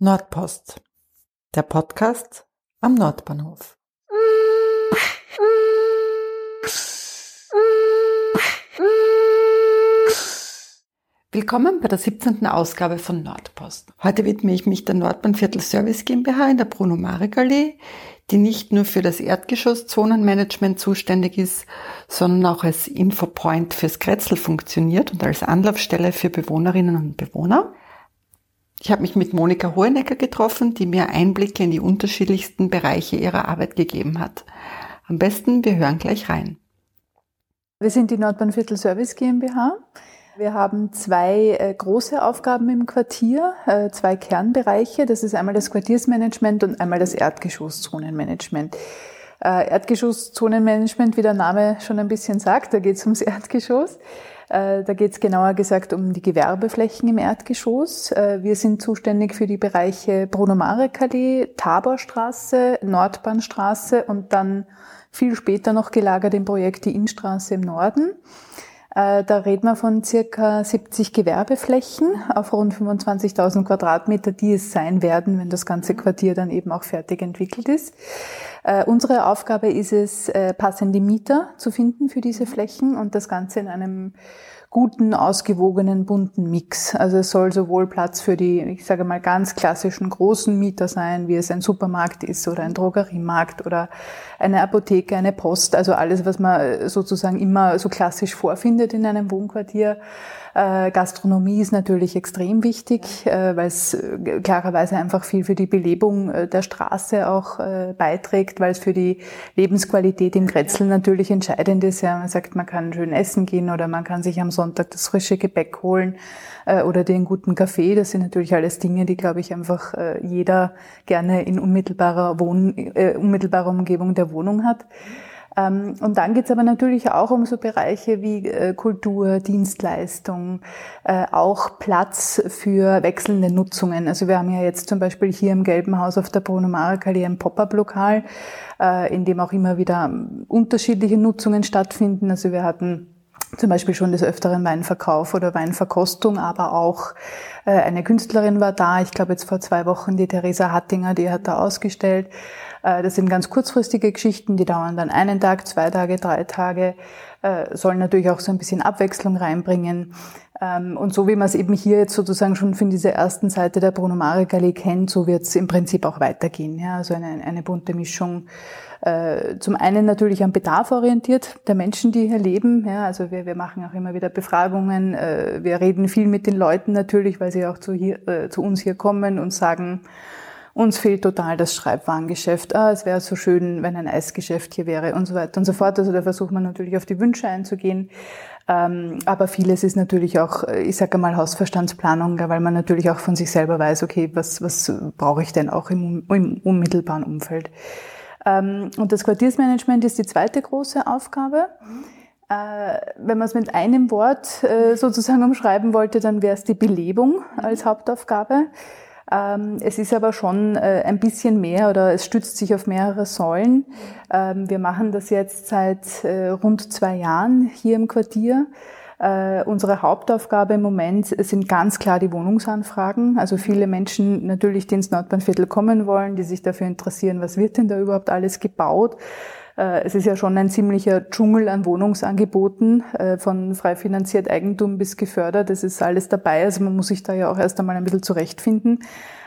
Nordpost, der Podcast am Nordbahnhof. Willkommen bei der 17. Ausgabe von Nordpost. Heute widme ich mich der Nordbahnviertel Service GmbH in der Bruno Marek Allee, die nicht nur für das Erdgeschoss-Zonenmanagement zuständig ist, sondern auch als Infopoint fürs Kretzel funktioniert und als Anlaufstelle für Bewohnerinnen und Bewohner. Ich habe mich mit Monika Hohenecker getroffen, die mir Einblicke in die unterschiedlichsten Bereiche ihrer Arbeit gegeben hat. Am besten, wir hören gleich rein. Wir sind die Nordbahnviertel Service GmbH. Wir haben zwei äh, große Aufgaben im Quartier, äh, zwei Kernbereiche. Das ist einmal das Quartiersmanagement und einmal das Erdgeschosszonenmanagement. Äh, Erdgeschosszonenmanagement, wie der Name schon ein bisschen sagt, da geht es ums Erdgeschoss. Äh, da geht es genauer gesagt um die Gewerbeflächen im Erdgeschoss. Äh, wir sind zuständig für die Bereiche Bruno-Marek-Allee, Taborstraße, Nordbahnstraße und dann viel später noch gelagert im Projekt die Innstraße im Norden. Äh, da reden wir von circa 70 Gewerbeflächen auf rund 25.000 Quadratmeter, die es sein werden, wenn das ganze Quartier dann eben auch fertig entwickelt ist. Äh, unsere Aufgabe ist es, äh, passende Mieter zu finden für diese Flächen und das Ganze in einem guten, ausgewogenen, bunten Mix. Also es soll sowohl Platz für die, ich sage mal, ganz klassischen großen Mieter sein, wie es ein Supermarkt ist oder ein Drogeriemarkt oder eine Apotheke, eine Post, also alles, was man sozusagen immer so klassisch vorfindet in einem Wohnquartier. Äh, Gastronomie ist natürlich extrem wichtig, äh, weil es äh, klarerweise einfach viel für die Belebung der Straße auch beiträgt, weil es für die Lebensqualität im Grätzl natürlich entscheidend ist. Ja, man sagt, man kann schön essen gehen oder man kann sich am Sonntag das frische Gebäck holen oder den guten Kaffee. Das sind natürlich alles Dinge, die, glaube ich, einfach jeder gerne in unmittelbarer, Wohn äh, unmittelbarer Umgebung der Wohnung hat. Ähm, und dann geht es aber natürlich auch um so Bereiche wie äh, Kultur, Dienstleistung, äh, auch Platz für wechselnde Nutzungen. Also wir haben ja jetzt zum Beispiel hier im Gelben Haus auf der Bruno Marek-Allee ein Pop-up-Lokal, äh, in dem auch immer wieder unterschiedliche Nutzungen stattfinden. Also wir hatten zum Beispiel schon des Öfteren Weinverkauf oder Weinverkostung, aber auch eine Künstlerin war da. Ich glaube jetzt vor zwei Wochen die Theresa Hattinger, die hat da ausgestellt. Äh, das sind ganz kurzfristige Geschichten, die dauern dann einen Tag, zwei Tage, drei Tage, äh, sollen natürlich auch so ein bisschen Abwechslung reinbringen. Ähm, und so wie man es eben hier jetzt sozusagen schon von dieser ersten Seite der Bruno Marek Allee kennt, so wird es im Prinzip auch weitergehen. Ja, also eine, eine bunte Mischung. Äh, zum einen natürlich am Bedarf orientiert der Menschen, die hier leben. Ja, also wir, wir machen auch immer wieder Befragungen. Wir reden viel mit den Leuten natürlich, weil sie auch zu, hier, zu uns hier kommen und sagen, uns fehlt total das Schreibwarengeschäft. Ah, es wäre so schön, wenn ein Eisgeschäft hier wäre und so weiter und so fort. Also da versucht man natürlich auf die Wünsche einzugehen. Ähm, aber vieles ist natürlich auch, ich sage mal, Hausverstandsplanung, weil man natürlich auch von sich selber weiß, okay, was, was brauche ich denn auch im, im unmittelbaren Umfeld. Ähm, und das Quartiersmanagement ist die zweite große Aufgabe. Äh, wenn man es mit einem Wort äh, sozusagen umschreiben wollte, dann wäre es die Belebung als Hauptaufgabe. Ähm, es ist aber schon äh, ein bisschen mehr oder es stützt sich auf mehrere Säulen. Ähm, wir machen das jetzt seit äh, rund zwei Jahren hier im Quartier. Uh, unsere Hauptaufgabe im Moment sind ganz klar die Wohnungsanfragen. Also viele Menschen natürlich, die ins Nordbahnviertel kommen wollen, die sich dafür interessieren, was wird denn da überhaupt alles gebaut. Äh, es ist ja schon ein ziemlicher Dschungel an Wohnungsangeboten, äh, von frei finanziert Eigentum bis gefördert. Das ist alles dabei. Also man muss sich da ja auch erst einmal ein bisschen zurechtfinden.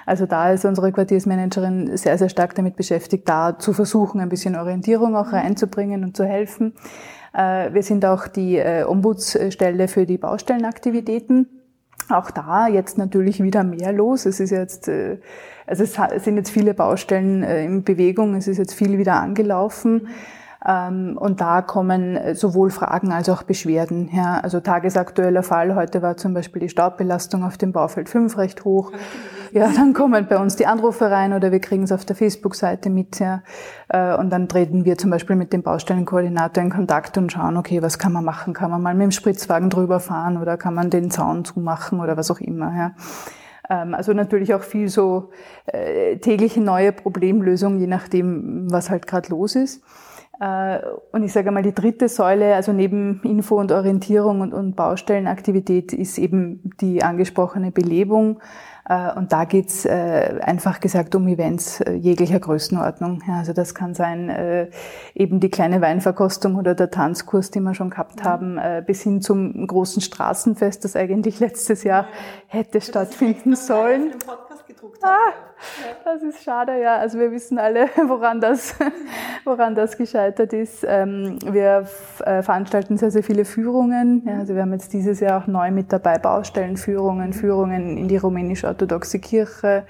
Also da ist unsere Quartiersmanagerin sehr, sehr stark damit beschäftigt, da zu versuchen, ein bisschen Orientierung auch reinzubringen und zu helfen. Äh, wir sind auch die Ombudsstelle für die Baustellenaktivitäten. Auch da jetzt natürlich wieder mehr los. Es ist jetzt also es sind jetzt viele Baustellen äh, in Bewegung, es ist jetzt viel wieder angelaufen. Ähm, und da kommen äh, sowohl Fragen als auch Beschwerden. Ja, also tagesaktueller Fall heute war zum Beispiel die Staubbelastung auf dem Baufeld 5 recht hoch. Ja, dann kommen bei uns die Anrufe rein oder wir kriegen es auf der Facebook-Seite mit. Ja. Äh, und dann treten wir zum Beispiel mit dem Baustellenkoordinator in Kontakt und schauen, okay, was kann man machen? Kann man mal mit dem Spritzwagen drüber fahren oder kann man den Zaun zumachen oder was auch immer. Ja. Ähm, also natürlich auch viel so äh, tägliche neue Problemlösungen, je nachdem, was halt gerade los ist. Äh, und ich sage mal, die dritte Säule, also neben Info und Orientierung und, und Baustellenaktivität, ist eben die angesprochene Belebung. Äh, und da geht's äh, einfach gesagt um Events äh, jeglicher Größenordnung. Also das kann sein eben die kleine Weinverkostung oder der Tanzkurs, den wir schon gehabt haben, äh, bis hin zum großen Straßenfest, das eigentlich letztes Jahr hätte stattfinden sollen. Ah, das ist schade, ja. Also wir wissen alle, woran das, woran das gescheitert ist. Ähm, wir veranstalten sehr, sehr viele Führungen. Ja, also wir haben jetzt dieses Jahr auch neu mit dabei Baustellenführungen, Führungen in die rumänisch-orthodoxe Kirche.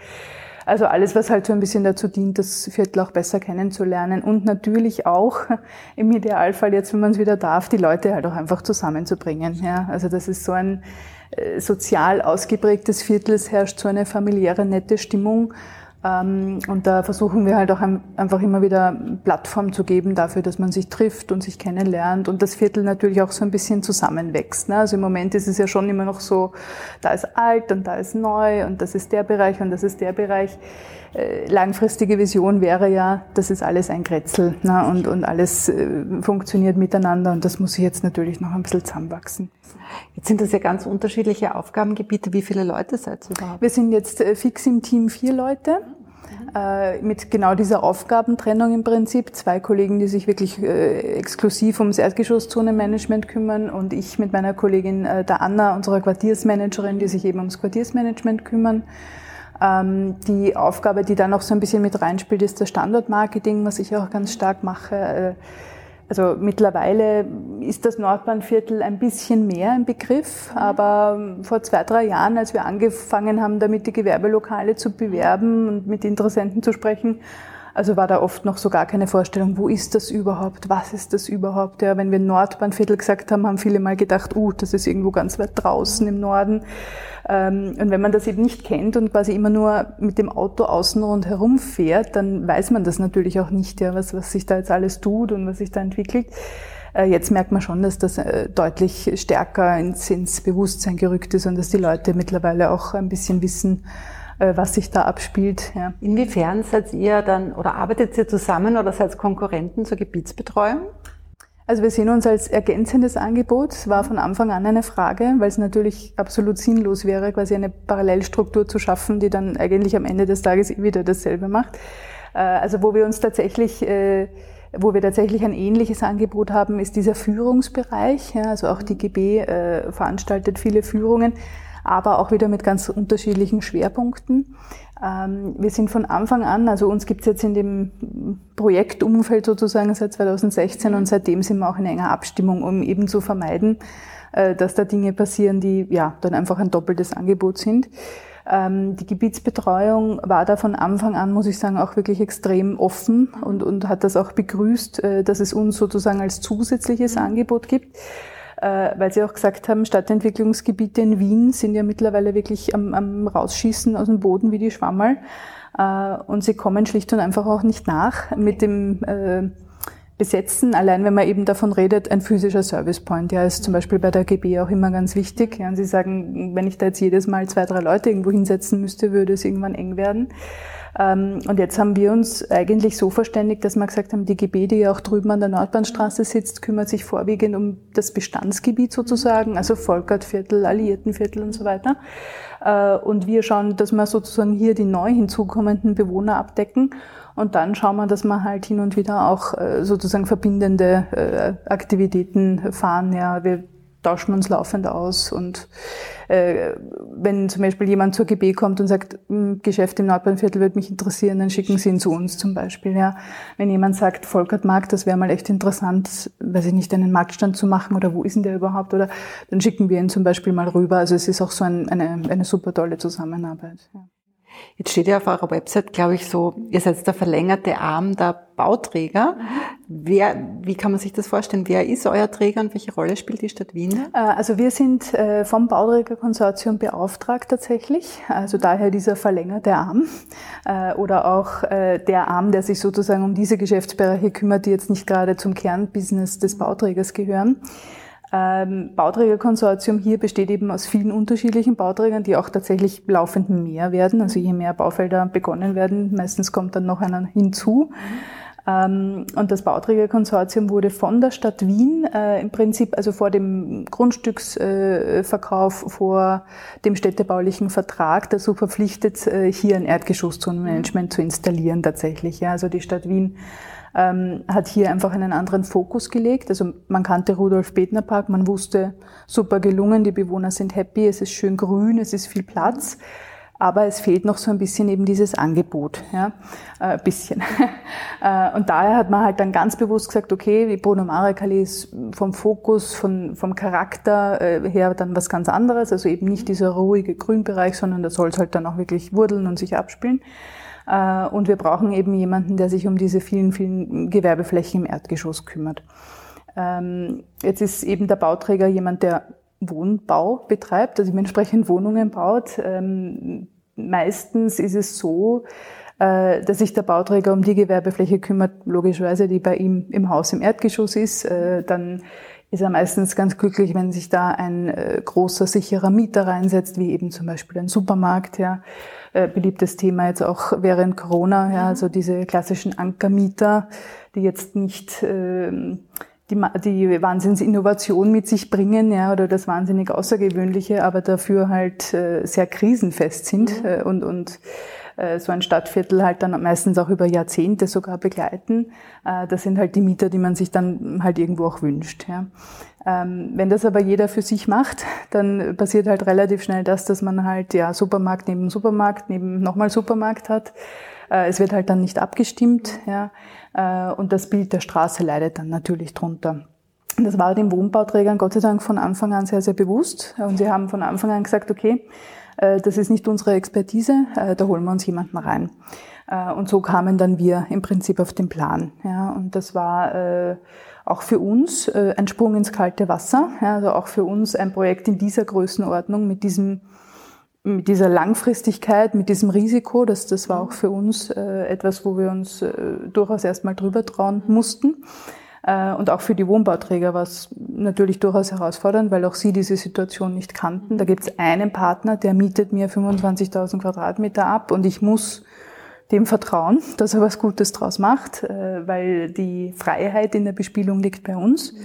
Also alles, was halt so ein bisschen dazu dient, das Viertel auch besser kennenzulernen und natürlich auch im Idealfall jetzt, wenn man es wieder darf, die Leute halt auch einfach zusammenzubringen. Ja, also das ist so ein äh, sozial ausgeprägtes Viertel, es herrscht so eine familiäre, nette Stimmung. Ähm, und da versuchen wir halt auch einfach immer wieder Plattform zu geben dafür, dass man sich trifft und sich kennenlernt und das Viertel natürlich auch so ein bisschen zusammenwächst. Ne? Also im Moment ist es ja schon immer noch so, da ist alt und da ist neu und das ist der Bereich und das ist der Bereich. Äh, langfristige Vision wäre ja, das ist alles ein Grätzel ne? und, und alles äh, funktioniert miteinander und das muss sich jetzt natürlich noch ein bisschen zusammenwachsen. Jetzt sind das ja ganz unterschiedliche Aufgabengebiete. Wie viele Leute seid ihr überhaupt? Wir sind jetzt äh, fix im Team vier Leute mit genau dieser Aufgabentrennung im Prinzip. Zwei Kollegen, die sich wirklich äh, exklusiv ums Erdgeschosszonenmanagement kümmern und ich mit meiner Kollegin äh, der Anna, unserer Quartiersmanagerin, die sich eben ums Quartiersmanagement kümmern. Ähm, die Aufgabe, die da noch so ein bisschen mit reinspielt, ist das Standortmarketing, was ich auch ganz stark mache. Also mittlerweile ist das Nordbahnviertel ein bisschen mehr im Begriff, aber vor zwei, drei Jahren, als wir angefangen haben, damit die Gewerbelokale zu bewerben und mit Interessenten zu sprechen, also war da oft noch so gar keine Vorstellung, wo ist das überhaupt, was ist das überhaupt. Ja, wenn wir Nordbahnviertel gesagt haben, haben viele mal gedacht, uh, das ist irgendwo ganz weit draußen im Norden. Ähm, und wenn man das eben nicht kennt und quasi immer nur mit dem Auto außen rundherum fährt, dann weiß man das natürlich auch nicht, ja, was, was sich da jetzt alles tut und was sich da entwickelt. Äh, jetzt merkt man schon, dass das äh, deutlich stärker ins, ins Bewusstsein gerückt ist und dass die Leute mittlerweile auch ein bisschen wissen, was sich da abspielt. Ja. Inwiefern seid ihr dann oder arbeitet ihr zusammen oder seid Konkurrenten zur Gebietsbetreuung? Also wir sehen uns als ergänzendes Angebot. Es war von Anfang an eine Frage, weil es natürlich absolut sinnlos wäre, quasi eine Parallelstruktur zu schaffen, die dann eigentlich am Ende des Tages wieder dasselbe macht. Äh, also wo wir uns tatsächlich äh, wo wir tatsächlich ein ähnliches Angebot haben, ist dieser Führungsbereich. Also auch die GB veranstaltet viele Führungen aber auch wieder mit ganz unterschiedlichen Schwerpunkten. Ähm, wir sind von Anfang an, also uns gibt es jetzt in dem Projektumfeld sozusagen seit 2016 und seitdem sind wir auch in enger Abstimmung, um eben zu vermeiden, äh, dass da Dinge passieren, die ja dann einfach ein doppeltes Angebot sind. Ähm, die Gebietsbetreuung war da von Anfang an, muss ich sagen, auch wirklich extrem offen und, und hat das auch begrüßt, äh, dass es uns sozusagen als zusätzliches Angebot gibt. Äh, weil Sie auch gesagt haben, Stadtentwicklungsgebiete in Wien sind ja mittlerweile wirklich am, am Rausschießen aus dem Boden wie die Schwammerl. Äh, und sie kommen schlicht und einfach auch nicht nach mit dem äh, Besetzen, allein wenn man eben davon redet, ein physischer Service Point, ja, ist zum Beispiel bei der GB auch immer ganz wichtig. Ja, und Sie sagen, wenn ich da jetzt jedes Mal zwei, drei Leute irgendwo hinsetzen müsste, würde es irgendwann eng werden. Ähm, und jetzt haben wir uns eigentlich so verständigt, dass wir gesagt haben, die GB, die ja auch drüben an der Nordbahnstraße sitzt, kümmert sich vorwiegend um das Bestandsgebiet sozusagen, also Volkertviertel, Alliiertenviertel und so weiter. Äh, und wir schauen, dass wir sozusagen hier die neu hinzukommenden Bewohner abdecken. Und dann schauen wir, dass wir halt hin und wieder auch äh, sozusagen verbindende äh, Aktivitäten fahren. Ja, wir tauschen uns laufend aus. Und äh, wenn zum Beispiel jemand zur GB kommt und sagt, hm, Geschäft im Nordbahnviertel würde mich interessieren, dann schicken sie ihn zu uns zum Beispiel. Ja. Wenn jemand sagt, Volkert Markt, das wäre mal echt interessant, weiß ich nicht, einen Marktstand zu machen oder wo ist denn der überhaupt? Oder dann schicken wir ihn zum Beispiel mal rüber. Also es ist auch so ein, eine, eine super tolle Zusammenarbeit. Ja. Jetzt steht ja auf eurer Website, glaube ich, so, ihr seid der verlängerte Arm der Bauträger. Wer, wie kann man sich das vorstellen? Wer ist euer Träger und welche Rolle spielt die Stadt Wien? Äh, also wir sind äh, vom Bauträgerkonsortium beauftragt tatsächlich. Also daher dieser verlängerte Arm äh, oder auch der Arm, der sich sozusagen um diese Geschäftsbereiche kümmert, die jetzt nicht gerade zum Kernbusiness des Bauträgers gehören. Ähm, Bauträgerkonsortium hier besteht eben aus vielen unterschiedlichen Bauträgern, die auch tatsächlich laufend mehr werden. Also je mehr Baufelder begonnen werden, meistens kommt dann noch einer hinzu. Ähm, und das Bauträgerkonsortium wurde von der Stadt Wien äh, im Prinzip, also vor dem Grundstücksverkauf, äh, vor dem städtebaulichen Vertrag dazu verpflichtet, äh, hier ein Erdgeschosszonenmanagement zu installieren tatsächlich. Ja, also die Stadt Wien ähm, hat hier einfach einen anderen Fokus gelegt. Also man kannte Rudolf Betner Park, man wusste, super gelungen, die Bewohner sind happy, es ist schön grün, es ist viel Platz aber es fehlt noch so ein bisschen eben dieses Angebot, ja, äh, bisschen. Äh, und daher hat man halt dann ganz bewusst gesagt, okay, die Bruno Marekali ist vom Fokus, von, vom Charakter äh, her dann was ganz anderes, also eben nicht dieser ruhige Grünbereich, sondern da soll es halt dann auch wirklich wurdeln und sich abspielen. Und wir brauchen eben jemanden, der sich um diese vielen, vielen Gewerbeflächen im Erdgeschoss kümmert. Ähm, jetzt ist eben der Bauträger jemand, der Wohnbau betreibt, also dementsprechend Wohnungen baut. Ähm, meistens ist es so, äh, dass sich der Bauträger um die Gewerbefläche kümmert, logischerweise, die bei ihm im Haus im Erdgeschoss ist. Äh, dann ist er meistens ganz glücklich, wenn sich da ein äh, großer, sicherer Mieter reinsetzt, wie eben zum Beispiel ein Supermarkt, ja. Beliebtes Thema jetzt auch während Corona, ja, also diese klassischen Ankermieter, die jetzt nicht ähm, die, die Wahnsinnsinnovation mit sich bringen, ja, oder das wahnsinnig Außergewöhnliche, aber dafür halt äh, sehr krisenfest sind mhm. äh, und, und äh, so ein Stadtviertel halt dann meistens auch über Jahrzehnte sogar begleiten. Äh, das sind halt die Mieter, die man sich dann halt irgendwo auch wünscht. Ja. Ähm, wenn das aber jeder für sich macht, dann passiert halt relativ schnell das, dass man halt ja Supermarkt neben Supermarkt neben nochmal Supermarkt hat. Äh, es wird halt dann nicht abgestimmt, ja. Äh, und das Bild der Straße leidet dann natürlich drunter. Das war den Wohnbauträgern Gott sei Dank von Anfang an sehr, sehr bewusst. Und sie haben von Anfang an gesagt, okay, äh, das ist nicht unsere Expertise, äh, da holen wir uns jemanden rein. Und so kamen dann wir im Prinzip auf den Plan. Und das war auch für uns ein Sprung ins kalte Wasser. Also auch für uns ein Projekt in dieser Größenordnung mit diesem mit dieser Langfristigkeit, mit diesem Risiko, das, das war auch für uns äh, etwas, wo wir uns äh, durchaus erstmal drüber trauen mussten. Äh, und auch für die Wohnbauträger war es natürlich durchaus herausfordernd, weil auch sie diese Situation nicht kannten. Da gibt es einen Partner, der mietet mir 25.000 Quadratmeter ab und ich muss dem vertrauen, dass er was Gutes draus macht, äh, weil die Freiheit in der Bespielung liegt bei uns.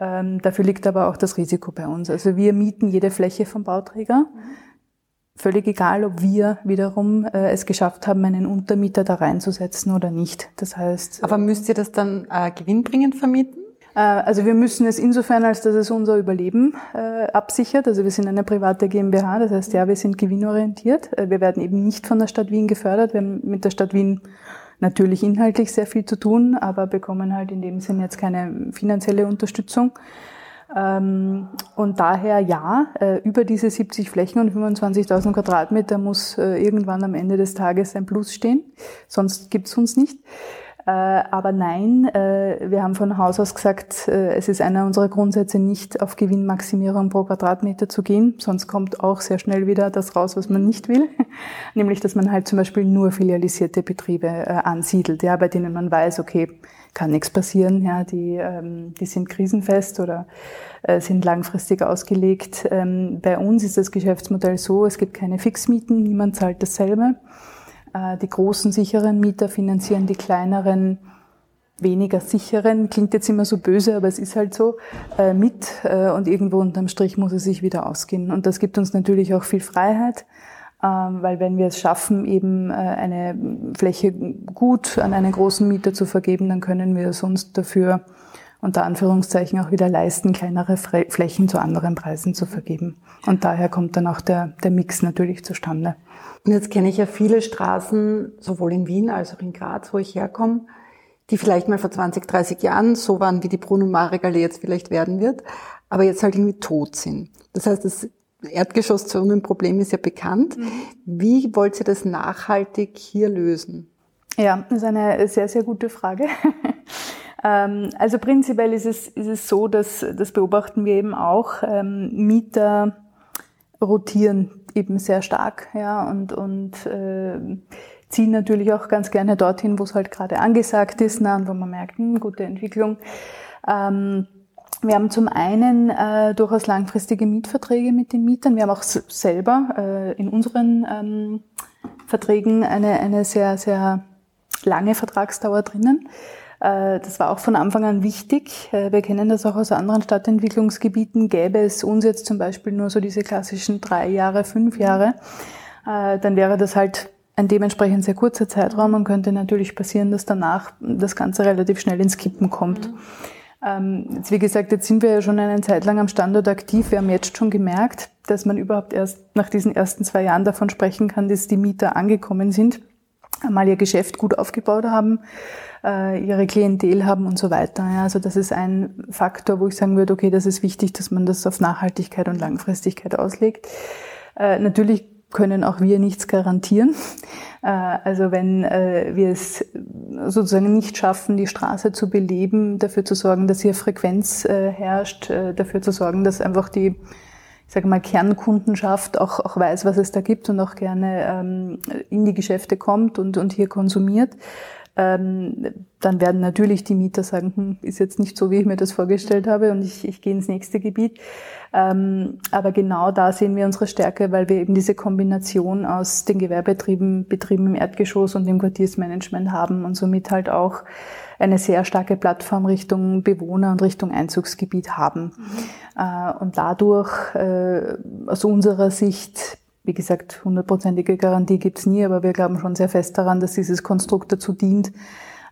Ähm, dafür liegt aber auch das Risiko bei uns. Also wir mieten jede Fläche vom Bauträger. Völlig egal, ob wir wiederum äh, es geschafft haben, einen Untermieter da reinzusetzen oder nicht. Das heißt. Aber müsst ihr das dann äh, gewinnbringend vermieten? Äh, also wir müssen es insofern, als dass es unser Überleben äh, absichert. Also wir sind eine private GmbH, das heißt ja, wir sind gewinnorientiert. Äh, wir werden eben nicht von der Stadt Wien gefördert. Wir haben mit der Stadt Wien natürlich inhaltlich sehr viel zu tun, aber bekommen halt in dem Sinn jetzt keine finanzielle Unterstützung. Ähm, und daher ja, äh, über diese 70 Flächen und 25.000 Quadratmeter muss äh, irgendwann am Ende des Tages ein Plus stehen, sonst gibt's uns nicht. Äh, aber nein, wir haben von Haus aus gesagt, es ist einer unserer Grundsätze, nicht auf Gewinnmaximierung pro Quadratmeter zu gehen, sonst kommt auch sehr schnell wieder das raus, was man nicht will, nämlich dass man halt zum Beispiel nur filialisierte Betriebe ansiedelt, ja, bei denen man weiß, okay, kann nichts passieren. Ja, die, ähm, die sind krisenfest oder äh, sind langfristig ausgelegt. Ähm, bei uns ist das Geschäftsmodell so, es gibt keine Fixmieten, niemand zahlt dasselbe. Äh, die großen sicheren Mieter finanzieren die kleineren weniger sicheren, klingt jetzt immer so böse, aber es ist halt so, äh, mit äh, und irgendwo unterm Strich muss es sich wieder ausgehen. Und das gibt uns natürlich auch viel Freiheit. Ähm, weil wenn wir es schaffen, eben äh, eine Fläche gut an einen großen Mieter zu vergeben, dann können wir es uns dafür unter Anführungszeichen auch wieder leisten, kleinere Flächen zu anderen Preisen zu vergeben. Und daher kommt dann auch der, der Mix natürlich zustande. Und jetzt kenne ich ja viele Straßen, sowohl in Wien als auch in Graz, wo ich herkomme, die vielleicht mal vor 20, 30 Jahren so waren, wie die Bruno Marek Allee jetzt vielleicht werden wird, aber jetzt halt irgendwie tot sind. Das heißt, es Erdgeschosszonenproblem ist ja bekannt. Mhm. Wie wollt ihr das nachhaltig hier lösen? Ja, das ist eine sehr, sehr gute Frage. Ähm, also prinzipiell ist es, ist es so, dass, das beobachten wir eben auch, ähm, Mieter rotieren eben sehr stark, ja, und, und äh, ziehen natürlich auch ganz gerne dorthin, wo es halt gerade angesagt ist, na, und wo man merkt, hm, gute Entwicklung. Ähm, wir haben zum einen äh, durchaus langfristige Mietverträge mit den Mietern. Wir haben auch selber äh, in unseren ähm, Verträgen eine, eine sehr, sehr lange Vertragsdauer drinnen. Äh, das war auch von Anfang an wichtig. Äh, wir kennen das auch aus anderen Stadtentwicklungsgebieten. Gäbe es uns jetzt zum Beispiel nur so diese klassischen drei Jahre, fünf Jahre, äh, dann wäre das halt ein dementsprechend sehr kurzer Zeitraum und könnte natürlich passieren, dass danach das Ganze relativ schnell ins Kippen kommt. Mhm. Ähm, jetzt, wie gesagt, jetzt sind wir ja schon eine Zeit lang am Standort aktiv. Wir haben jetzt schon gemerkt, dass man überhaupt erst nach diesen ersten zwei Jahren davon sprechen kann, dass die Mieter angekommen sind, einmal ihr Geschäft gut aufgebaut haben, äh, ihre Klientel haben und so weiter. also das ist ein Faktor, wo ich sagen würde, okay, das ist wichtig, dass man das auf Nachhaltigkeit und Langfristigkeit auslegt. Äh, natürlich können auch wir nichts garantieren. Äh, also wenn äh, wir es sozusagen nicht schaffen, die Straße zu beleben, dafür zu sorgen, dass hier Frequenz äh, herrscht, dafür zu sorgen, dass einfach die ich sage mal, Kernkundenschaft auch, auch weiß, was es da gibt und auch gerne ähm, in die Geschäfte kommt und, und hier konsumiert, ähm, dann werden natürlich die Mieter sagen, hm, ist jetzt nicht so, wie ich mir das vorgestellt habe und ich, ich gehe ins nächste Gebiet. Ähm, aber genau da sehen wir unsere Stärke, weil wir eben diese Kombination aus den Gewerbebetrieben, Betrieben im Erdgeschoss und dem Quartiersmanagement haben und somit halt auch eine sehr starke Plattform Richtung Bewohner und Richtung Einzugsgebiet haben. Mhm. Äh, und dadurch äh, aus unserer Sicht wie gesagt, hundertprozentige Garantie gibt's nie, aber wir glauben schon sehr fest daran, dass dieses Konstrukt dazu dient,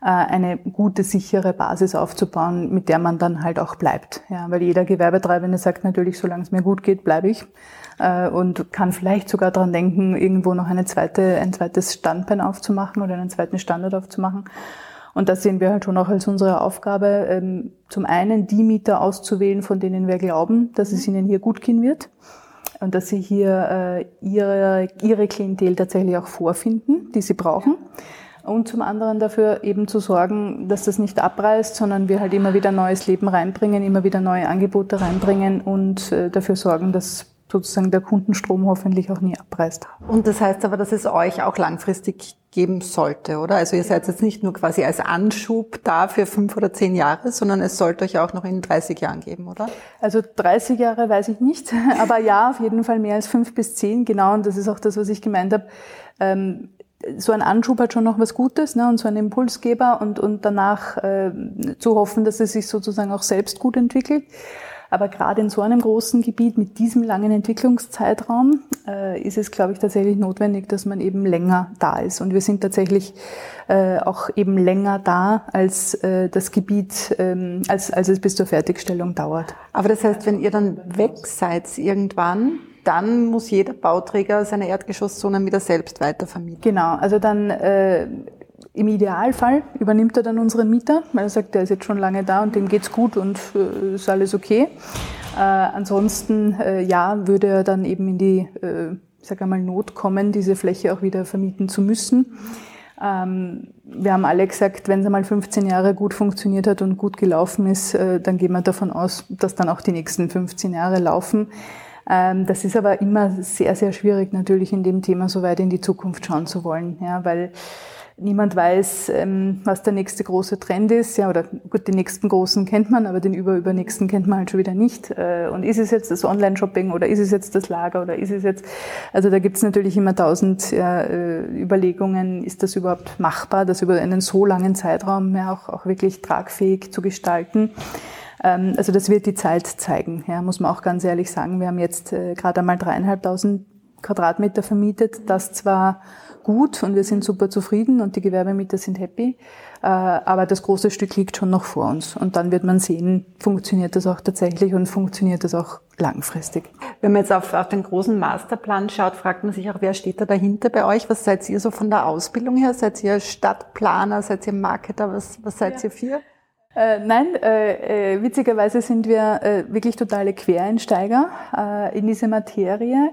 äh, eine gute, sichere Basis aufzubauen, mit der man dann halt auch bleibt. Ja, weil jeder Gewerbetreibende sagt natürlich, solange es mir gut geht, bleibe ich äh, und kann vielleicht sogar daran denken, irgendwo noch eine zweite, ein zweites Standbein aufzumachen oder einen zweiten Standort aufzumachen. Und das sehen wir halt schon auch als unsere Aufgabe, ähm, zum einen die Mieter auszuwählen, von denen wir glauben, dass es ihnen hier gut gehen wird und dass sie hier äh, ihre, ihre Klientel tatsächlich auch vorfinden, die sie brauchen. Und zum anderen dafür eben zu sorgen, dass das nicht abreißt, sondern wir halt immer wieder neues Leben reinbringen, immer wieder neue Angebote reinbringen und äh, dafür sorgen, dass sozusagen der Kundenstrom hoffentlich auch nie abreißt. Und das heißt aber, dass es euch auch langfristig geben sollte, oder? Also ihr seid jetzt nicht nur quasi als Anschub da für fünf oder zehn Jahre, sondern es sollte euch auch noch in 30 Jahren geben, oder? Also 30 Jahre weiß ich nicht, aber ja, auf jeden Fall mehr als fünf bis zehn, genau. Und das ist auch das, was ich gemeint habe. Ähm, so ein Anschub hat schon noch was Gutes ne, und so ein Impulsgeber und, und danach äh, zu hoffen, dass es sich sozusagen auch selbst gut entwickelt. Aber gerade in so einem großen Gebiet mit diesem langen Entwicklungszeitraum äh, ist es, glaube ich, tatsächlich notwendig, dass man eben länger da ist. Und wir sind tatsächlich äh, auch eben länger da, als äh, das Gebiet, ähm, als, als es bis zur Fertigstellung dauert. Aber das heißt, wenn ihr dann weg seid irgendwann, dann muss jeder Bauträger seine Erdgeschosszonen wieder selbst weitervermieten. Genau, also dann äh, im Idealfall übernimmt er dann unseren Mieter, weil er sagt, der ist jetzt schon lange da und dem geht's gut und äh, ist alles okay. Äh, ansonsten, äh, ja, würde er dann eben in die, äh, sage einmal, Not kommen, diese Fläche auch wieder vermieten zu müssen. Ähm, wir haben alle gesagt, wenn es einmal 15 Jahre gut funktioniert hat und gut gelaufen ist, äh, dann gehen wir davon aus, dass dann auch die nächsten 15 Jahre laufen. Ähm, das ist aber immer sehr, sehr schwierig, natürlich in dem Thema so weit in die Zukunft schauen zu wollen, ja, weil Niemand weiß, ähm, was der nächste große Trend ist. Ja, oder gut, den nächsten großen kennt man, aber den überübernächsten kennt man halt schon wieder nicht. Äh, und ist es jetzt das Online-Shopping oder ist es jetzt das Lager oder ist es jetzt, also da gibt es natürlich immer tausend ja, äh, Überlegungen, ist das überhaupt machbar, das über einen so langen Zeitraum ja auch, auch wirklich tragfähig zu gestalten. Ähm, also das wird die Zeit zeigen, ja, muss man auch ganz ehrlich sagen. Wir haben jetzt äh, gerade einmal dreieinhalbtausend Quadratmeter vermietet, das zwar gut und wir sind super zufrieden und die Gewerbemieter sind happy. Äh, aber das große Stück liegt schon noch vor uns. Und dann wird man sehen, funktioniert das auch tatsächlich und funktioniert das auch langfristig. Wenn man jetzt auf, auf den großen Masterplan schaut, fragt man sich auch, wer steht da dahinter bei euch? Was seid ihr so von der Ausbildung her? Seid ihr Stadtplaner? Seid ihr Marketer? Was, was seid ja. ihr für? Äh, nein, äh, äh, witzigerweise sind wir äh, wirklich totale Quereinsteiger in diese Materie.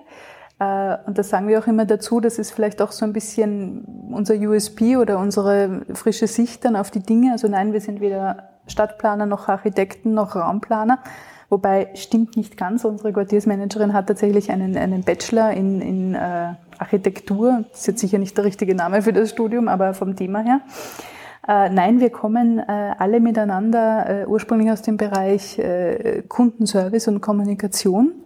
Äh, und das sagen wir auch immer dazu, das ist vielleicht auch so ein bisschen unser USP oder unsere frische Sicht dann auf die Dinge. Also nein, wir sind weder Stadtplaner noch Architekten noch Raumplaner. Wobei stimmt nicht ganz. Unsere Quartiersmanagerin hat tatsächlich einen, einen Bachelor in, in äh, Architektur. Das ist jetzt sicher nicht der richtige Name für das Studium, aber vom Thema her. Äh, nein, wir kommen äh, alle miteinander äh, ursprünglich aus dem Bereich äh, Kundenservice und Kommunikation.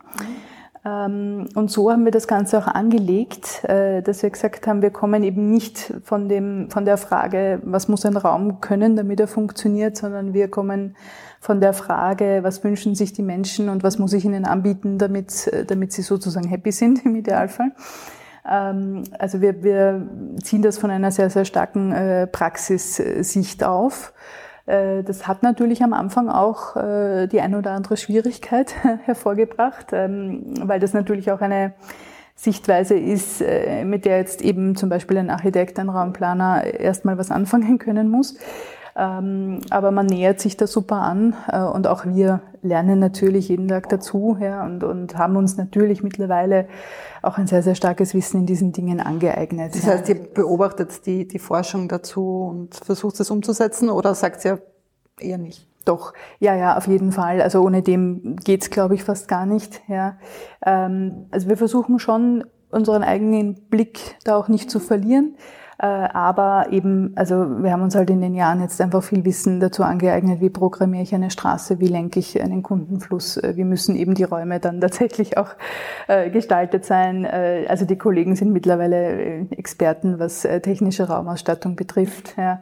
Ähm, und so haben wir das Ganze auch angelegt, äh, dass wir gesagt haben, wir kommen eben nicht von, dem, von der Frage, was muss ein Raum können, damit er funktioniert, sondern wir kommen von der Frage, was wünschen sich die Menschen und was muss ich ihnen anbieten, damit, damit sie sozusagen happy sind im Idealfall. Ähm, also wir, wir ziehen das von einer sehr, sehr starken äh, Praxissicht auf. Äh, das hat natürlich am Anfang auch äh, die ein oder andere Schwierigkeit hervorgebracht, ähm, weil das natürlich auch eine Sichtweise ist, mit der jetzt eben zum Beispiel ein Architekt, ein Raumplaner erstmal was anfangen können muss. Ähm, aber man nähert sich da super an äh, und auch wir lernen natürlich jeden Tag dazu ja, und, und haben uns natürlich mittlerweile auch ein sehr, sehr starkes Wissen in diesen Dingen angeeignet. Das heißt, ihr beobachtet die, die Forschung dazu und versucht es umzusetzen oder sagt ihr eher nicht? Doch, ja, ja, auf jeden Fall. Also ohne dem geht's, glaube ich, fast gar nicht. Ja. Ähm, also wir versuchen schon, unseren eigenen Blick da auch nicht zu verlieren. Äh, aber eben, also wir haben uns halt in den Jahren jetzt einfach viel Wissen dazu angeeignet, wie programmiere ich eine Straße, wie lenke ich einen Kundenfluss, äh, wie müssen eben die Räume dann tatsächlich auch äh, gestaltet sein. Also die Kollegen sind mittlerweile Experten, was technische Raumausstattung betrifft. Ja.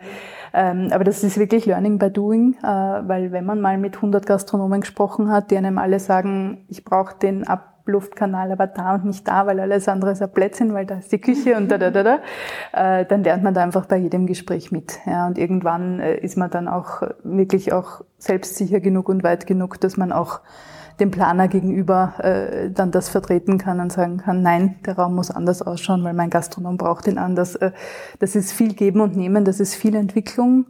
Ähm, aber das ist wirklich Learning by Doing, weil wenn man mal mit 100 Gastronomen gesprochen hat, die einem alle sagen, ich brauche den ab Luftkanal aber da und nicht da, weil alles andere ist ein Plätzchen, weil da ist die Küche und da, da, da, da, äh, dann lernt man da einfach bei jedem Gespräch mit. Ja, und irgendwann äh, ist man dann auch wirklich auch selbstsicher genug und weit genug, dass man auch dem Planer gegenüber äh, dann das vertreten kann und sagen kann, nein, der Raum muss anders ausschauen, weil mein Gastronom braucht ihn anders. Äh, das ist viel Geben und Nehmen, das ist viel Entwicklung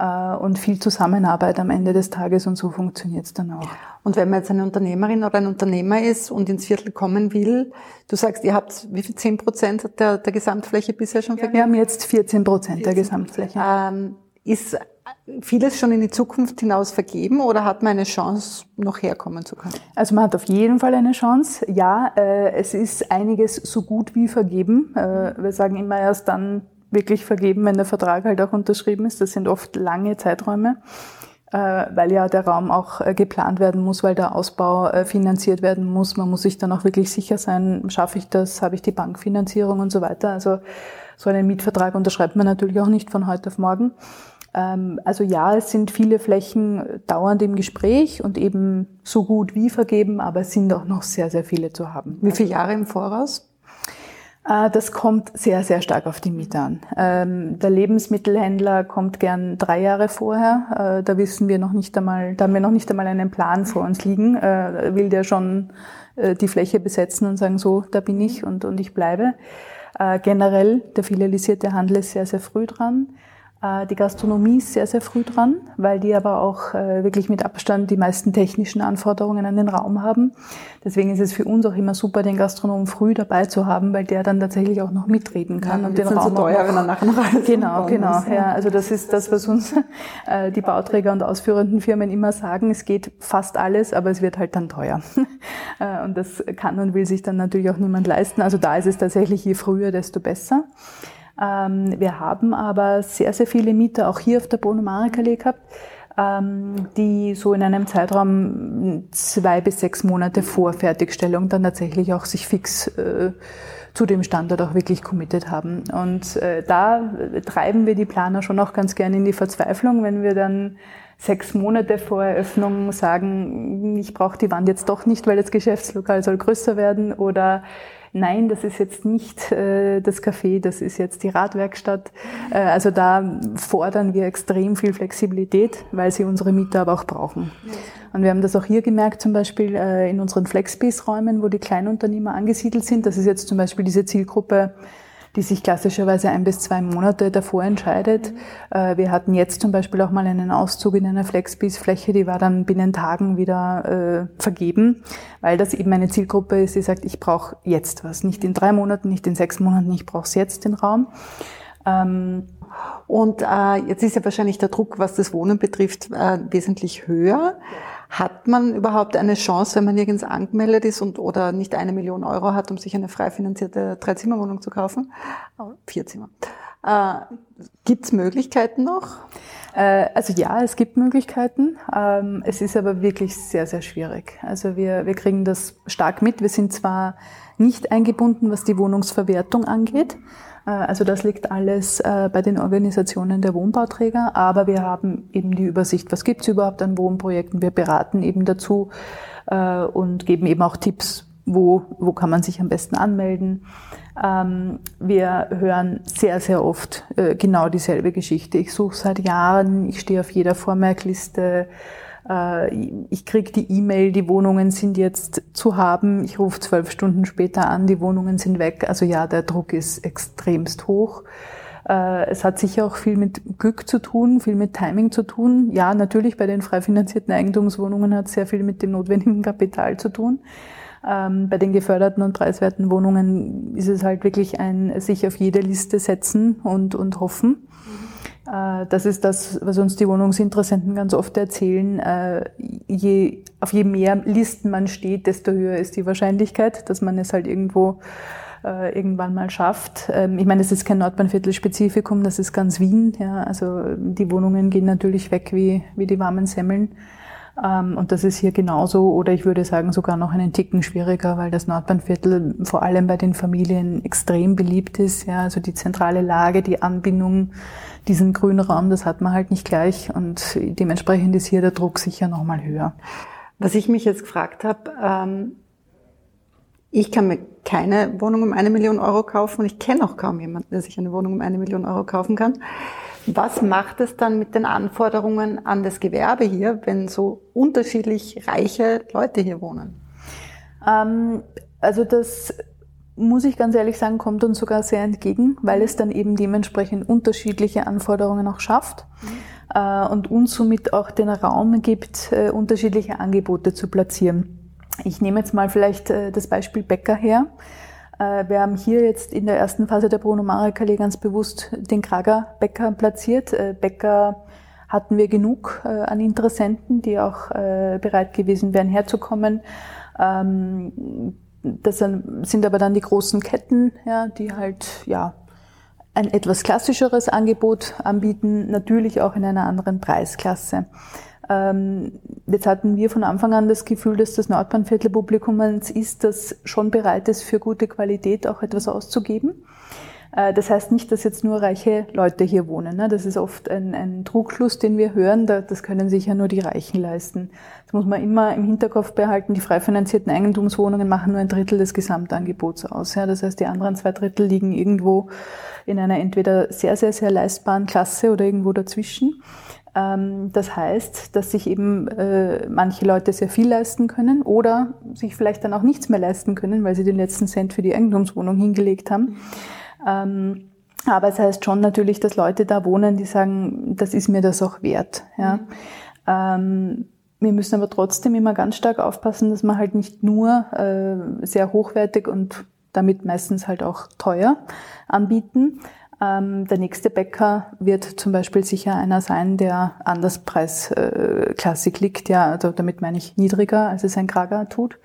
und viel Zusammenarbeit am Ende des Tages und so funktioniert es dann auch. Und wenn man jetzt eine Unternehmerin oder ein Unternehmer ist und ins Viertel kommen will, du sagst, ihr habt wie viel, 10 Prozent der, der Gesamtfläche bisher schon vergeben? Wir haben jetzt 14 Prozent der Gesamtfläche. Ähm, ist vieles schon in die Zukunft hinaus vergeben oder hat man eine Chance, noch herkommen zu können? Also man hat auf jeden Fall eine Chance. Ja, äh, es ist einiges so gut wie vergeben. Äh, wir sagen immer erst dann wirklich vergeben, wenn der Vertrag halt auch unterschrieben ist. Das sind oft lange Zeiträume, äh, weil ja der Raum auch äh, geplant werden muss, weil der Ausbau äh, finanziert werden muss. Man muss sich dann auch wirklich sicher sein, schaffe ich das, habe ich die Bankfinanzierung und so weiter. Also so einen Mietvertrag unterschreibt man natürlich auch nicht von heute auf morgen. Ähm, also ja, es sind viele Flächen dauernd im Gespräch und eben so gut wie vergeben, aber es sind auch noch sehr, sehr viele zu haben. Wie viele Jahre im Voraus? Äh, das kommt sehr, sehr stark auf die Miete an. Ähm, der Lebensmittelhändler kommt gern drei Jahre vorher. Äh, da wissen wir noch nicht einmal, da haben wir noch nicht einmal einen Plan vor uns liegen. Äh, will der schon die Fläche besetzen und sagen, so, da bin ich und, und ich bleibe. Generell, der filialisierte Handel ist sehr, sehr früh dran. Äh, die Gastronomie ist sehr, sehr früh dran, weil die aber auch äh, wirklich mit Abstand die meisten technischen Anforderungen an den Raum haben. Deswegen ist es für uns auch immer super, den Gastronomen früh dabei zu haben, weil der dann tatsächlich auch noch mitreden kann ja, und den Raum so teuer, wenn er nachher noch Genau, genau. Muss, ja. Also das ist das, was uns äh, die Bauträger und ausführenden Firmen immer sagen. Es geht fast alles, aber es wird halt dann teuer. und das kann und will sich dann natürlich auch niemand leisten. Also da ist es tatsächlich je früher, desto besser. Ähm, wir haben aber sehr, sehr viele Mieter auch hier auf der Bonomarek-Allee gehabt, ähm, die so in einem Zeitraum zwei bis sechs Monate vor Fertigstellung dann tatsächlich auch sich fix äh, zu dem Standort auch wirklich committed haben. Und äh, da treiben wir die Planer schon auch ganz gerne in die Verzweiflung, wenn wir dann sechs Monate vor Eröffnung sagen, ich brauche die Wand jetzt doch nicht, weil das Geschäftslokal soll größer werden oder nein, das ist jetzt nicht äh, das Café, das ist jetzt die Radwerkstatt. Äh, also da fordern wir extrem viel Flexibilität, weil sie unsere Mieter aber auch brauchen. Und wir haben das auch hier gemerkt, zum Beispiel äh, in unseren Flexspace-Räumen, wo die Kleinunternehmer angesiedelt sind. Das ist jetzt zum Beispiel diese Zielgruppe die sich klassischerweise ein bis zwei Monate davor entscheidet. Mhm. Wir hatten jetzt zum Beispiel auch mal einen Auszug in einer Flexbase-Fläche, die war dann binnen Tagen wieder äh, vergeben, weil das eben eine Zielgruppe ist, die sagt, ich brauche jetzt was, nicht in drei Monaten, nicht in sechs Monaten, ich brauche es jetzt den Raum. Ähm, und äh, jetzt ist ja wahrscheinlich der Druck, was das Wohnen betrifft, äh, wesentlich höher. Hat man überhaupt eine Chance, wenn man nirgends angemeldet ist und oder nicht eine Million Euro hat, um sich eine frei finanzierte Dreizimmerwohnung zu kaufen? Vier Zimmer. Äh, gibt es Möglichkeiten noch? Äh, also ja, es gibt Möglichkeiten. Ähm, es ist aber wirklich sehr, sehr schwierig. Also wir, wir kriegen das stark mit. Wir sind zwar nicht eingebunden, was die Wohnungsverwertung angeht. Äh, also das liegt alles äh, bei den Organisationen der Wohnbauträger, aber wir haben eben die Übersicht, was gibt es überhaupt an Wohnprojekten. Wir beraten eben dazu und geben eben auch Tipps, wo, wo kann man sich am besten anmelden. Ähm, wir hören sehr, sehr oft äh, genau dieselbe Geschichte. Ich suche seit Jahren, ich stehe auf jeder Vormerkliste, äh, ich kriege die E-Mail, die Wohnungen sind jetzt zu haben, ich rufe zwölf Stunden später an, die Wohnungen sind weg. Also ja, der Druck ist extremst hoch. Äh, es hat sicher auch viel mit Glück zu tun, viel mit Timing zu tun. Ja, natürlich bei den frei finanzierten Eigentumswohnungen hat es sehr viel mit dem notwendigen Kapital zu tun. Ähm, bei den geförderten und preiswerten Wohnungen ist es halt wirklich ein sich auf jede Liste setzen und, und hoffen. Mhm. Äh, das ist das, was uns die Wohnungsinteressenten ganz oft erzählen. Äh, je, auf je mehr Listen man steht, desto höher ist die Wahrscheinlichkeit, dass man es halt irgendwo äh, irgendwann mal schafft. Ähm, ich meine, es ist kein Nordbahnviertel-Spezifikum, das ist ganz Wien. Ja, also die Wohnungen gehen natürlich weg wie, wie die warmen Semmeln. Ähm, und das ist hier genauso oder ich würde sagen sogar noch einen Ticken schwieriger, weil das Nordbahnviertel vor allem bei den Familien extrem beliebt ist. Ja, also die zentrale Lage, die Anbindung, diesen grünen Raum, das hat man halt nicht gleich und dementsprechend ist hier der Druck sicher nochmal höher. Was ich mich jetzt gefragt habe, ähm, ich kann mir keine Wohnung um eine Million Euro kaufen und ich kenne auch kaum jemanden, der sich eine Wohnung um eine Million Euro kaufen kann. Was macht es dann mit den Anforderungen an das Gewerbe hier, wenn so unterschiedlich reiche Leute hier wohnen? Ähm, also das muss ich ganz ehrlich sagen, kommt uns sogar sehr entgegen, weil es dann eben dementsprechend unterschiedliche Anforderungen auch schafft mhm. äh, und uns somit auch den Raum gibt, äh, unterschiedliche Angebote zu platzieren. Ich nehme jetzt mal vielleicht äh, das Beispiel Bäcker her. Äh, wir haben hier jetzt in der ersten Phase der Bruno Marek Allee ganz bewusst den Krager Bäcker platziert. Äh, Bäcker hatten wir genug äh, an Interessenten, die auch bereit gewesen wären, herzukommen. Ähm, das sind aber dann die großen Ketten, ja, die halt ja ein etwas klassischeres Angebot anbieten, natürlich auch in einer anderen Preisklasse. Ähm, jetzt hatten wir von Anfang an das Gefühl, dass das Nordbahnviertelpublikum eins ist, das schon bereit ist, für gute Qualität auch etwas auszugeben. Äh, das heißt nicht, dass jetzt nur reiche Leute hier wohnen. Ne? Das ist oft ein, ein Trugschluss, den wir hören. Das können sich ja nur die Reichen leisten. Das muss man immer im Hinterkopf behalten. Die frei finanzierten Eigentumswohnungen machen nur ein Drittel des Gesamtangebots aus. Das heißt, die anderen zwei Drittel liegen irgendwo in einer entweder sehr, sehr, sehr leistbaren Klasse oder irgendwo dazwischen. Ähm, das heißt, dass sich eben äh, manche Leute sehr viel leisten können oder sich vielleicht dann auch nichts mehr leisten können, weil sie den letzten Cent für die Eigentumswohnung hingelegt haben. Ähm, aber es heißt schon natürlich, dass Leute da wohnen, die sagen, das ist mir das auch wert. Ja. Mhm. Ähm, wir müssen aber trotzdem immer ganz stark aufpassen, dass man halt nicht nur äh, sehr hochwertig und damit meistens halt auch teuer anbieten, der nächste Bäcker wird zum Beispiel sicher einer sein, der an das Preisklassik äh, liegt. Ja, also damit meine ich niedriger, als es ein Krager tut.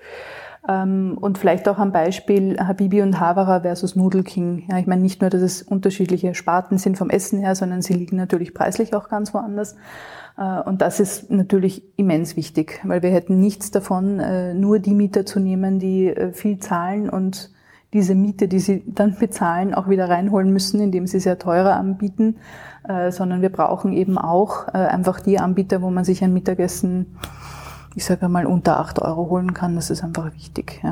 Ähm, und vielleicht auch am Beispiel Habibi und Havara versus Noodle King. Ja, ich meine nicht nur, dass es unterschiedliche Sparten sind vom Essen her, sondern sie liegen natürlich preislich auch ganz woanders. Äh, und das ist natürlich immens wichtig, weil wir hätten nichts davon, äh, nur die Mieter zu nehmen, die viel zahlen und diese Miete, die sie dann bezahlen, auch wieder reinholen müssen, indem sie sehr teurer anbieten, äh, sondern wir brauchen eben auch äh, einfach die Anbieter, wo man sich ein Mittagessen, ich sage mal, unter acht Euro holen kann. Das ist einfach wichtig.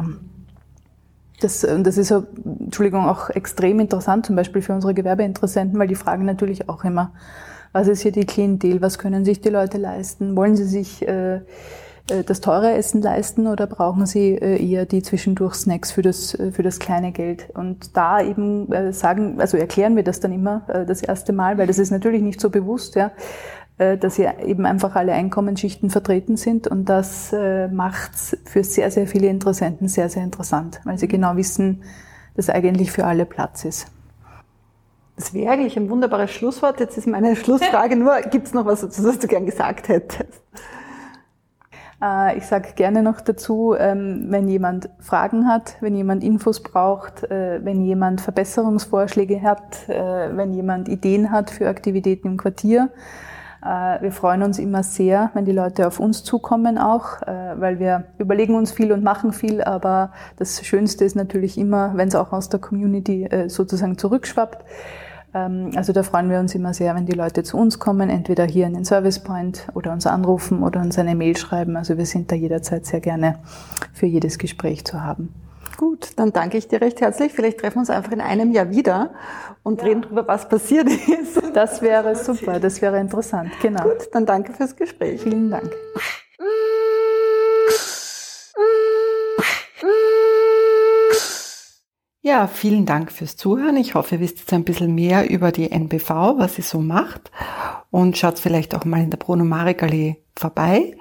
Das, das ist, Entschuldigung, auch extrem interessant, zum Beispiel für unsere Gewerbeinteressenten, weil die fragen natürlich auch immer, was ist hier die Klientel, was können sich die Leute leisten, wollen sie sich äh, äh, das teure Essen leisten oder brauchen sie äh, eher die zwischendurch Snacks für das, äh, für das kleine Geld? Und da eben sagen, also erklären wir das dann immer das erste Mal, weil das ist natürlich nicht so bewusst, ja, dass hier eben einfach alle Einkommensschichten vertreten sind und das macht's für sehr, sehr viele Interessenten sehr, sehr interessant, weil sie genau wissen, dass eigentlich für alle Platz ist. Das wäre eigentlich ein wunderbares Schlusswort. Jetzt ist meine Schlussfrage nur, gibt es noch was, was du gern gesagt hättest? Äh, ich sage gerne noch dazu, ähm, wenn jemand Fragen hat, wenn jemand Infos braucht, äh, wenn jemand Verbesserungsvorschläge hat, äh, wenn jemand Ideen hat für Aktivitäten im Quartier. Wir freuen uns immer sehr, wenn die Leute auf uns zukommen auch, weil wir überlegen uns viel und machen viel, aber das Schönste ist natürlich immer, wenn es auch aus der Community sozusagen zurückschwappt. Ähm, also da freuen wir uns immer sehr, wenn die Leute zu uns kommen, entweder hier in den Service Point oder uns anrufen oder uns eine Mail schreiben. Also wir sind da jederzeit sehr gerne für jedes Gespräch zu haben. Gut, dann danke ich dir recht herzlich. Vielleicht treffen wir uns einfach in einem Jahr wieder und ja. reden darüber, was passiert ist. Das wäre super, das wäre interessant, genau. Gut, dann danke fürs Gespräch. Vielen Dank. Ja, vielen Dank fürs Zuhören. Ich hoffe, ihr wisst jetzt ein bisschen mehr über die NBV, was sie so macht und schaut vielleicht auch mal in der Bruno Marek Allee vorbei.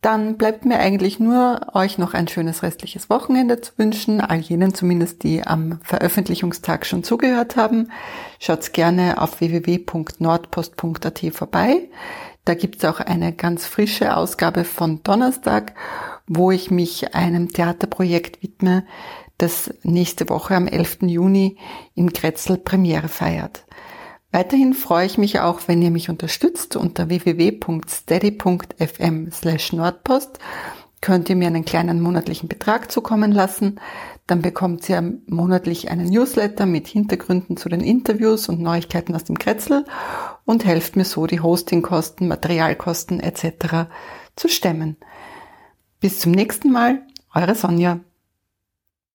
Dann bleibt mir eigentlich nur, euch noch ein schönes restliches Wochenende zu wünschen, all jenen zumindest, die am Veröffentlichungstag schon zugehört haben. Schaut gerne auf www.nordpost.at vorbei. Da gibt's auch eine ganz frische Ausgabe von Donnerstag, wo ich mich einem Theaterprojekt widme, das nächste Woche am 11. Juni in Kretzel Premiere feiert. Weiterhin freue ich mich auch, wenn ihr mich unterstützt unter www.steady.fm slash Nordpost könnt ihr mir einen kleinen monatlichen Betrag zukommen lassen. Dann bekommt ihr monatlich einen Newsletter mit Hintergründen zu den Interviews und Neuigkeiten aus dem Kretzel und helft mir so, die Hostingkosten, Materialkosten etc. zu stemmen. Bis zum nächsten Mal, eure Sonja.